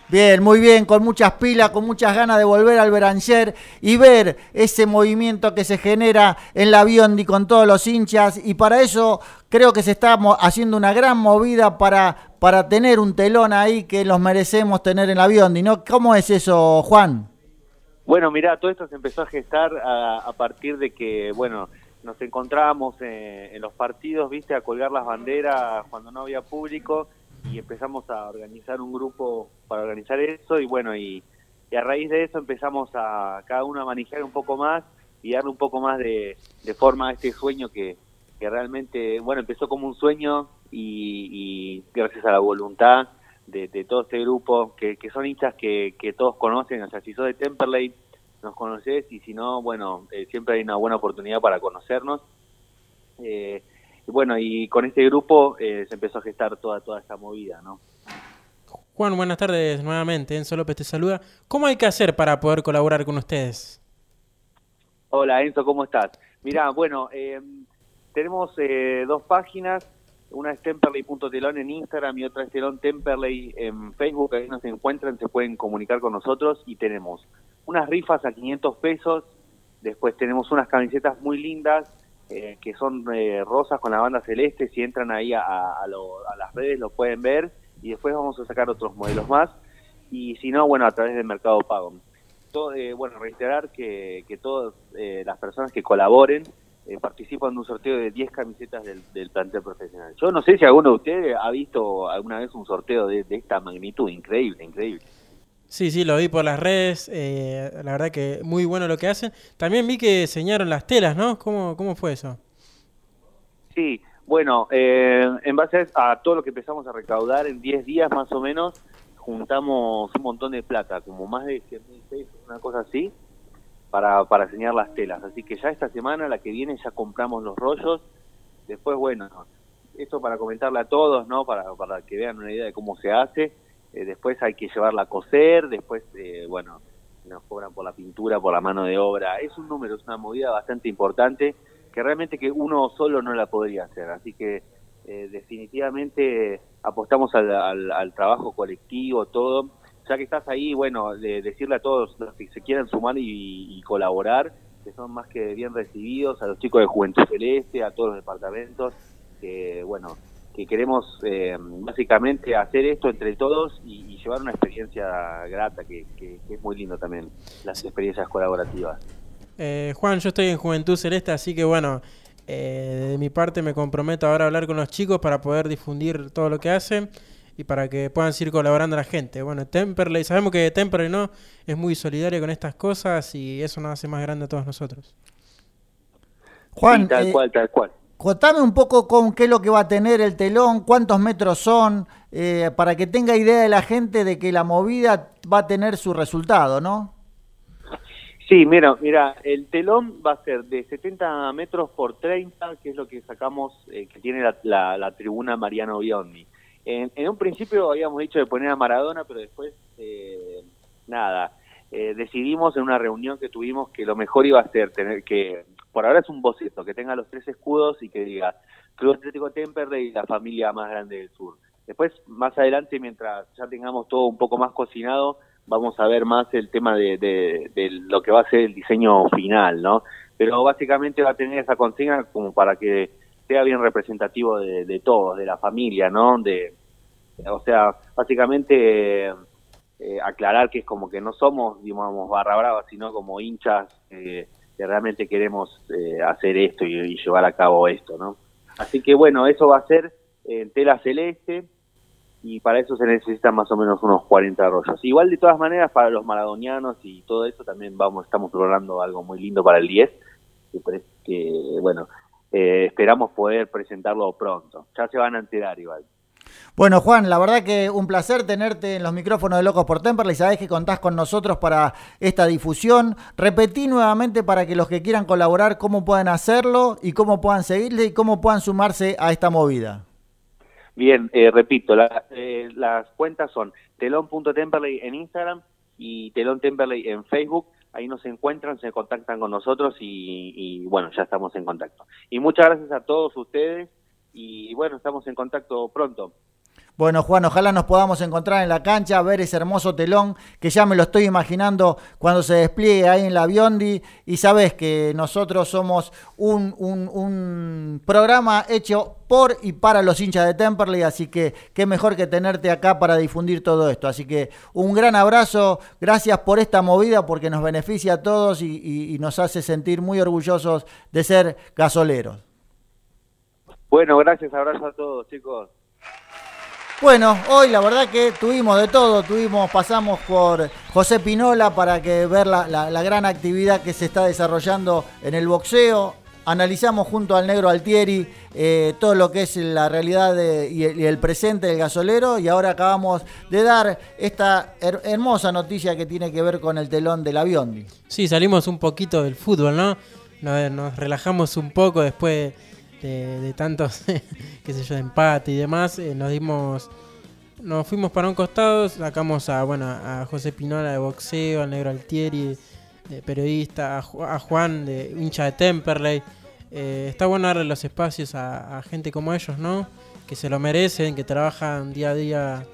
Bien, muy bien, con muchas pilas, con muchas ganas de volver al Beranger y ver ese movimiento que se genera en la Biondi con todos los hinchas y para eso creo que se está haciendo una gran movida para, para tener un telón ahí que los merecemos tener en la Biondi, ¿no? ¿Cómo es eso, Juan? Bueno, mira, todo esto se empezó a gestar a, a partir de que, bueno, nos encontrábamos en, los partidos, viste, a colgar las banderas cuando no había público y empezamos a organizar un grupo para organizar eso y bueno, y, a raíz de eso empezamos a cada uno a manejar un poco más y darle un poco más de, forma a este sueño que, que, realmente, bueno, empezó como un sueño y, gracias a la voluntad de, todo este grupo, que, que son hinchas que, que todos conocen, o sea, si sos de Temperley, nos conoces y si no, bueno, eh, siempre hay una buena oportunidad para conocernos. Eh, y bueno, y con este grupo eh, se empezó a gestar toda, toda esta movida, ¿no? Juan, buenas tardes nuevamente. Enzo López te saluda. ¿Cómo hay que hacer para poder colaborar con ustedes? Hola Enzo, ¿cómo estás? Mira, bueno, tenemos dos páginas. Una es temperley.telón en Instagram y otra es telón temperley en Facebook. Ahí nos encuentran, se pueden comunicar con nosotros y tenemos unas rifas a 500 pesos, después tenemos unas camisetas muy lindas eh, que son eh, rosas con la banda celeste, si entran ahí a, las redes lo pueden ver y después vamos a sacar otros modelos más y si no, bueno, a través del Mercado Pago. Todo, eh, bueno, reiterar que, que todas las personas que colaboren participan de un sorteo de 10 camisetas del, plantel profesional. Yo no sé si alguno de ustedes ha visto alguna vez un sorteo de esta magnitud, increíble, increíble. Sí, sí, lo vi por las redes. Eh, la verdad que muy bueno lo que hacen. También vi que diseñaron las telas, ¿no? ¿Cómo, cómo fue eso? Sí, bueno, eh, en base a todo lo que empezamos a recaudar en 10 días más o menos, juntamos un montón de plata, como más de 100 mil pesos, una cosa así, para, para diseñar las telas. Así que ya esta semana, la que viene, ya compramos los rollos. Después, bueno, esto para comentarle a todos, ¿no? Para, para que vean una idea de cómo se hace eh, después hay que llevarla a coser, después, eh, bueno, nos cobran por la pintura, por la mano de obra. Es un número, es una movida bastante importante que realmente que uno solo no la podría hacer. Así que eh, definitivamente apostamos al, trabajo colectivo, todo. Ya que estás ahí, bueno, de decirle a todos los que se quieran sumar y, colaborar, que son más que bien recibidos, a los chicos de Juventud Celeste, a todos los departamentos, que bueno, que queremos eh, básicamente hacer esto entre todos y, llevar una experiencia grata, que, que, es muy lindo también, las experiencias colaborativas. Eh, Juan, yo estoy en Juventud Celeste, así que bueno, eh, de mi parte me comprometo ahora a hablar con los chicos para poder difundir todo lo que hacen y para que puedan seguir colaborando a la gente. Bueno, Temperley, sabemos que Temperley no es muy solidario con estas cosas y eso nos hace más grande a todos nosotros. Juan, tal cual, tal cual. Contame un poco con qué es lo que va a tener el telón, cuántos metros son, eh, para que tenga idea de la gente de que la movida va a tener su resultado, ¿no? Sí, mira, mira, el telón va a ser de 70 metros por 30, que es lo que sacamos, eh, que tiene la, tribuna Mariano Biondi. En, un principio habíamos dicho de poner a Maradona, pero después, eh, nada, decidimos en una reunión que tuvimos que lo mejor iba a ser tener que por ahora es un boceto, que tenga los tres escudos y que diga Club Atlético Temperley y la familia más grande del sur. Después, más adelante, mientras ya tengamos todo un poco más cocinado, vamos a ver más el tema de, lo que va a ser el diseño final, ¿no? Pero básicamente va a tener esa consigna como para que sea bien representativo de, todos, de la familia, ¿no? De, o sea, básicamente eh, aclarar que es como que no somos, digamos, barra brava, sino como hinchas eh, que realmente queremos eh, hacer esto y, llevar a cabo esto, ¿no? Así que bueno, eso va a ser en tela celeste y para eso se necesitan más o menos unos 40 rollos. Igual de todas maneras para los maradonianos y todo eso también vamos estamos programando algo muy lindo para el 10 que, que bueno, eh, esperamos poder presentarlo pronto. Ya se van a enterar igual. Bueno, Juan, la verdad que un placer tenerte en los micrófonos de Locos por Temperley. Sabés que contás con nosotros para esta difusión. Repetí nuevamente para que los que quieran colaborar, cómo puedan hacerlo y cómo puedan seguirle y cómo puedan sumarse a esta movida. Bien, eh, repito, eh, las cuentas son telón.temperley en Instagram y telón Temperley en Facebook. Ahí nos encuentran, se contactan con nosotros y, y bueno, ya estamos en contacto. Y muchas gracias a todos ustedes y bueno, estamos en contacto pronto. Bueno, Juan, ojalá nos podamos encontrar en la cancha, ver ese hermoso telón que ya me lo estoy imaginando cuando se despliegue ahí en la Biondi. Y sabes que nosotros somos un, un, programa hecho por y para los hinchas de Temperley, así que qué mejor que tenerte acá para difundir todo esto. Así que un gran abrazo, gracias por esta movida porque nos beneficia a todos y nos hace sentir muy orgullosos de ser gasoleros. Bueno, gracias, abrazo a todos, chicos. Bueno, hoy la verdad que tuvimos de todo, tuvimos, pasamos por José Pinola para que ver la, gran actividad que se está desarrollando en el boxeo. Analizamos junto al negro Altieri eh, todo lo que es la realidad y, el, presente del gasolero y ahora acabamos de dar esta hermosa noticia que tiene que ver con el telón del avión. Sí, salimos un poquito del fútbol, ¿no? Nos, nos relajamos un poco después de, tantos, qué sé yo, de empate y demás, eh, nos dimos, nos fuimos para un costado, sacamos a, bueno, a José Pinola de boxeo, al Negro Altieri, de periodista, a, Juan de hincha de Temperley. Eh, está bueno darle los espacios a, gente como ellos, ¿no? Que se lo merecen, que trabajan día a día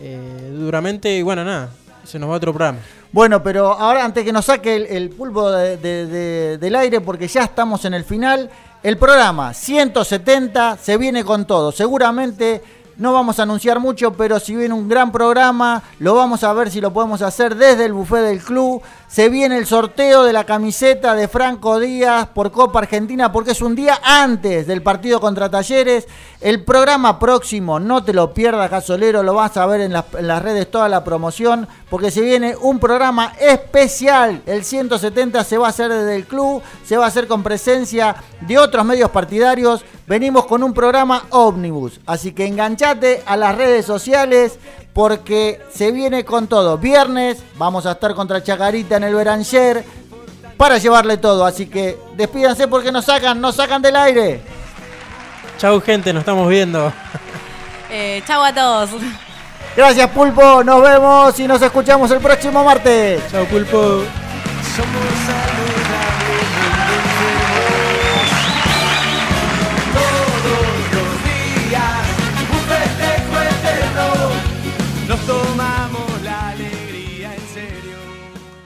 eh, duramente y bueno, nada, se nos va otro programa. Bueno, pero ahora antes que nos saque el, pulpo del aire, porque ya estamos en el final, el programa 170 se viene con todo. Seguramente no vamos a anunciar mucho, pero si viene un gran programa, lo vamos a ver si lo podemos hacer desde el buffet del club. Se viene el sorteo de la camiseta de Franco Díaz por Copa Argentina porque es un día antes del partido contra Talleres. El programa próximo, no te lo pierdas, gasolero, lo vas a ver en las, redes toda la promoción porque se viene un programa especial. El 170 se va a hacer desde el club, se va a hacer con presencia de otros medios partidarios. Venimos con un programa ómnibus, así que enganchate a las redes sociales porque se viene con todo. Viernes vamos a estar contra Chacarita en el Beranger para llevarle todo. Así que despídanse porque nos sacan, nos sacan del aire. Chau gente, nos estamos viendo. Eh, chau a todos. Gracias Pulpo, nos vemos y nos escuchamos el próximo martes. Chau Pulpo.